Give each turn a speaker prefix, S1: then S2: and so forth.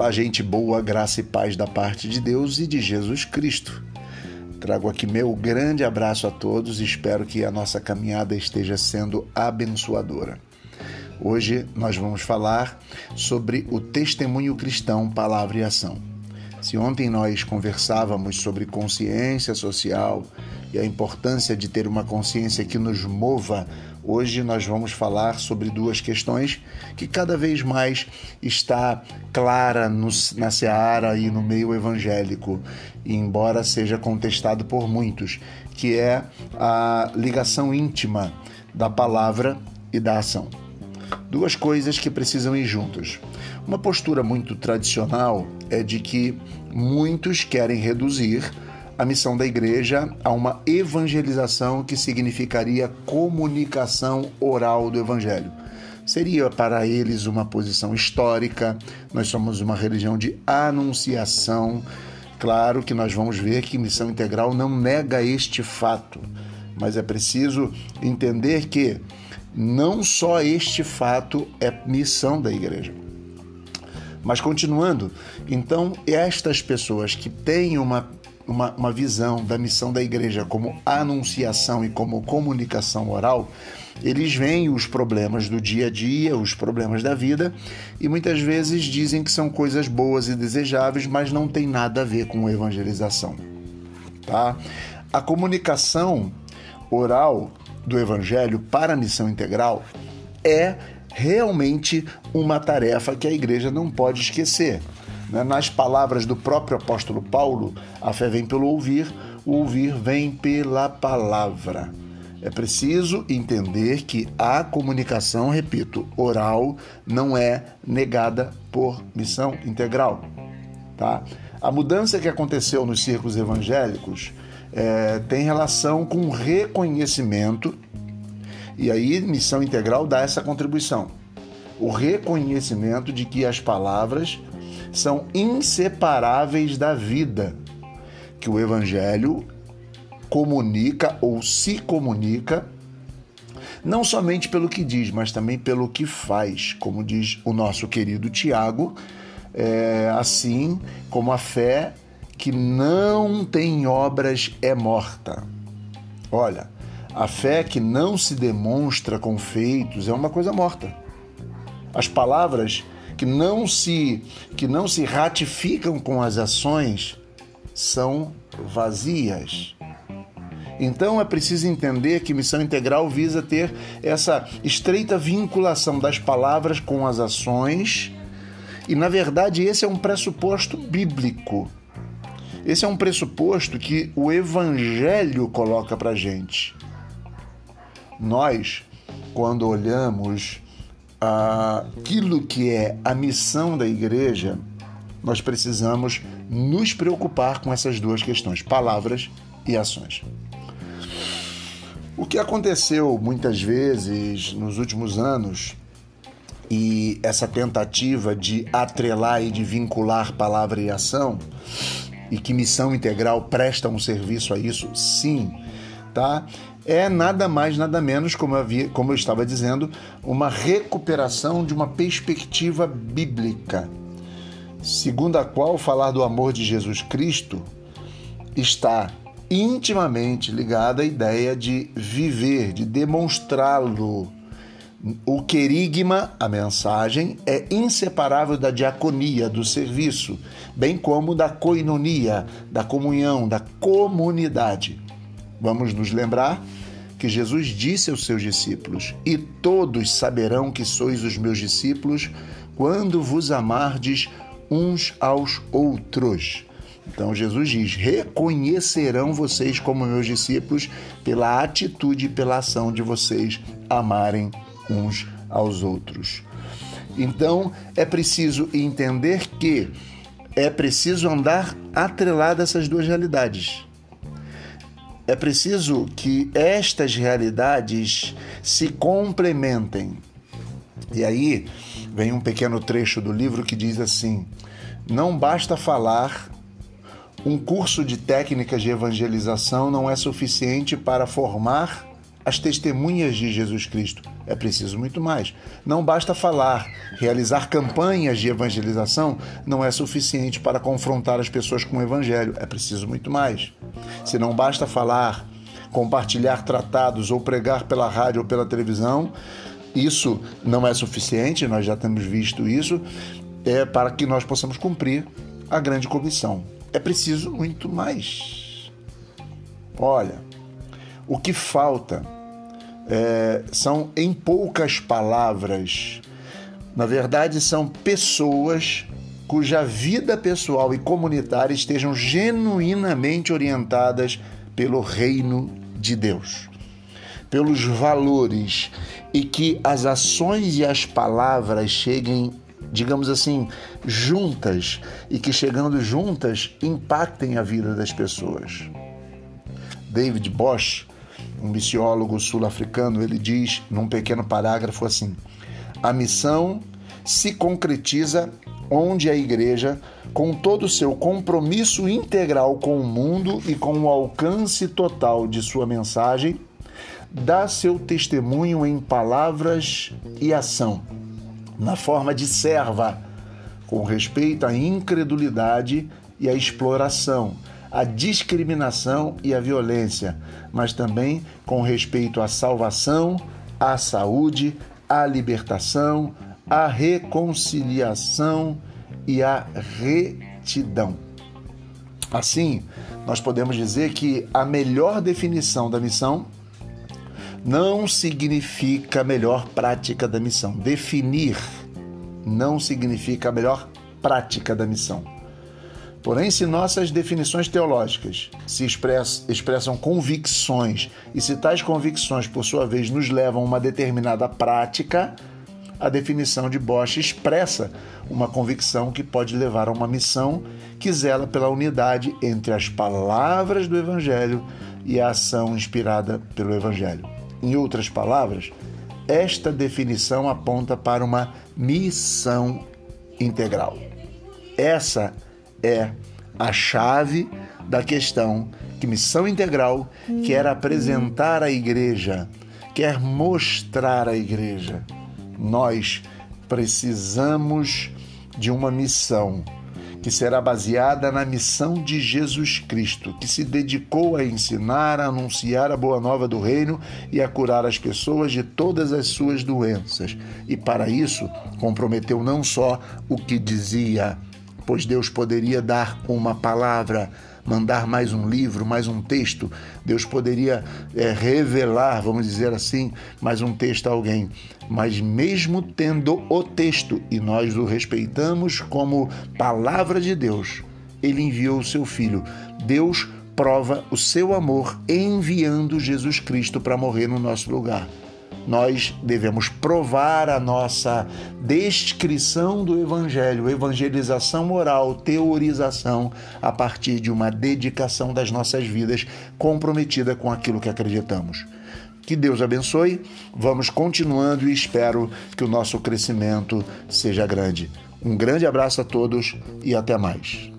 S1: Olá, gente boa, graça e paz da parte de Deus e de Jesus Cristo. Trago aqui meu grande abraço a todos e espero que a nossa caminhada esteja sendo abençoadora. Hoje nós vamos falar sobre o testemunho cristão, palavra e ação. Se ontem nós conversávamos sobre consciência social e a importância de ter uma consciência que nos mova Hoje nós vamos falar sobre duas questões que cada vez mais está clara no, na seara e no meio evangélico, embora seja contestado por muitos, que é a ligação íntima da palavra e da ação. Duas coisas que precisam ir juntas. Uma postura muito tradicional é de que muitos querem reduzir a missão da igreja a uma evangelização que significaria comunicação oral do evangelho. Seria para eles uma posição histórica, nós somos uma religião de anunciação. Claro que nós vamos ver que missão integral não nega este fato, mas é preciso entender que não só este fato é missão da igreja. Mas continuando, então estas pessoas que têm uma uma, uma visão da missão da igreja como anunciação e como comunicação oral, eles veem os problemas do dia a dia, os problemas da vida, e muitas vezes dizem que são coisas boas e desejáveis, mas não tem nada a ver com evangelização. Tá? A comunicação oral do evangelho para a missão integral é realmente uma tarefa que a igreja não pode esquecer. Né? Nas palavras do próprio apóstolo Paulo, a fé vem pelo ouvir, o ouvir vem pela palavra. É preciso entender que a comunicação, repito, oral não é negada por missão integral. Tá? A mudança que aconteceu nos círculos evangélicos é, tem relação com reconhecimento, e aí missão integral dá essa contribuição. O reconhecimento de que as palavras são inseparáveis da vida, que o Evangelho comunica ou se comunica não somente pelo que diz, mas também pelo que faz, como diz o nosso querido Tiago, é, assim como a fé que não tem obras é morta. Olha, a fé que não se demonstra com feitos é uma coisa morta. As palavras que não se que não se ratificam com as ações são vazias. Então é preciso entender que missão integral visa ter essa estreita vinculação das palavras com as ações, e na verdade esse é um pressuposto bíblico. Esse é um pressuposto que o evangelho coloca para gente. Nós, quando olhamos aquilo que é a missão da igreja, nós precisamos nos preocupar com essas duas questões, palavras e ações. O que aconteceu muitas vezes nos últimos anos e essa tentativa de atrelar e de vincular palavra e ação, e que missão integral presta um serviço a isso, sim, tá? É nada mais, nada menos, como eu, havia, como eu estava dizendo, uma recuperação de uma perspectiva bíblica, segundo a qual falar do amor de Jesus Cristo está intimamente ligada à ideia de viver, de demonstrá-lo. O querigma, a mensagem, é inseparável da diaconia, do serviço, bem como da coinonia, da comunhão, da comunidade. Vamos nos lembrar que Jesus disse aos seus discípulos: E todos saberão que sois os meus discípulos quando vos amardes uns aos outros. Então Jesus diz: reconhecerão vocês como meus discípulos pela atitude e pela ação de vocês amarem uns aos outros. Então é preciso entender que é preciso andar atrelado a essas duas realidades. É preciso que estas realidades se complementem. E aí vem um pequeno trecho do livro que diz assim: Não basta falar, um curso de técnicas de evangelização não é suficiente para formar as testemunhas de Jesus Cristo. É preciso muito mais. Não basta falar, realizar campanhas de evangelização não é suficiente para confrontar as pessoas com o evangelho. É preciso muito mais. Se não basta falar, compartilhar tratados ou pregar pela rádio ou pela televisão, isso não é suficiente, nós já temos visto isso, é para que nós possamos cumprir a grande comissão. É preciso muito mais. Olha, o que falta é, são, em poucas palavras, na verdade, são pessoas cuja vida pessoal e comunitária estejam genuinamente orientadas pelo reino de Deus, pelos valores e que as ações e as palavras cheguem, digamos assim, juntas e que chegando juntas impactem a vida das pessoas. David Bosch um missiólogo sul-africano, ele diz num pequeno parágrafo assim: a missão se concretiza onde a igreja, com todo o seu compromisso integral com o mundo e com o alcance total de sua mensagem, dá seu testemunho em palavras e ação, na forma de serva, com respeito à incredulidade e à exploração a discriminação e a violência, mas também com respeito à salvação, à saúde, à libertação, à reconciliação e à retidão. Assim, nós podemos dizer que a melhor definição da missão não significa a melhor prática da missão. Definir não significa a melhor prática da missão. Porém, se nossas definições teológicas se expressam convicções e se tais convicções, por sua vez, nos levam a uma determinada prática, a definição de Bosch expressa uma convicção que pode levar a uma missão que zela pela unidade entre as palavras do Evangelho e a ação inspirada pelo Evangelho. Em outras palavras, esta definição aponta para uma missão integral. Essa é a chave da questão que missão integral quer apresentar à igreja, quer mostrar à igreja. Nós precisamos de uma missão que será baseada na missão de Jesus Cristo, que se dedicou a ensinar, a anunciar a boa nova do reino e a curar as pessoas de todas as suas doenças. E para isso, comprometeu não só o que dizia pois Deus poderia dar uma palavra, mandar mais um livro, mais um texto, Deus poderia é, revelar, vamos dizer assim, mais um texto a alguém. Mas mesmo tendo o texto e nós o respeitamos como palavra de Deus, ele enviou o seu filho. Deus prova o seu amor enviando Jesus Cristo para morrer no nosso lugar nós devemos provar a nossa descrição do Evangelho, evangelização moral, teorização, a partir de uma dedicação das nossas vidas comprometida com aquilo que acreditamos. Que Deus abençoe. Vamos continuando e espero que o nosso crescimento seja grande. Um grande abraço a todos e até mais.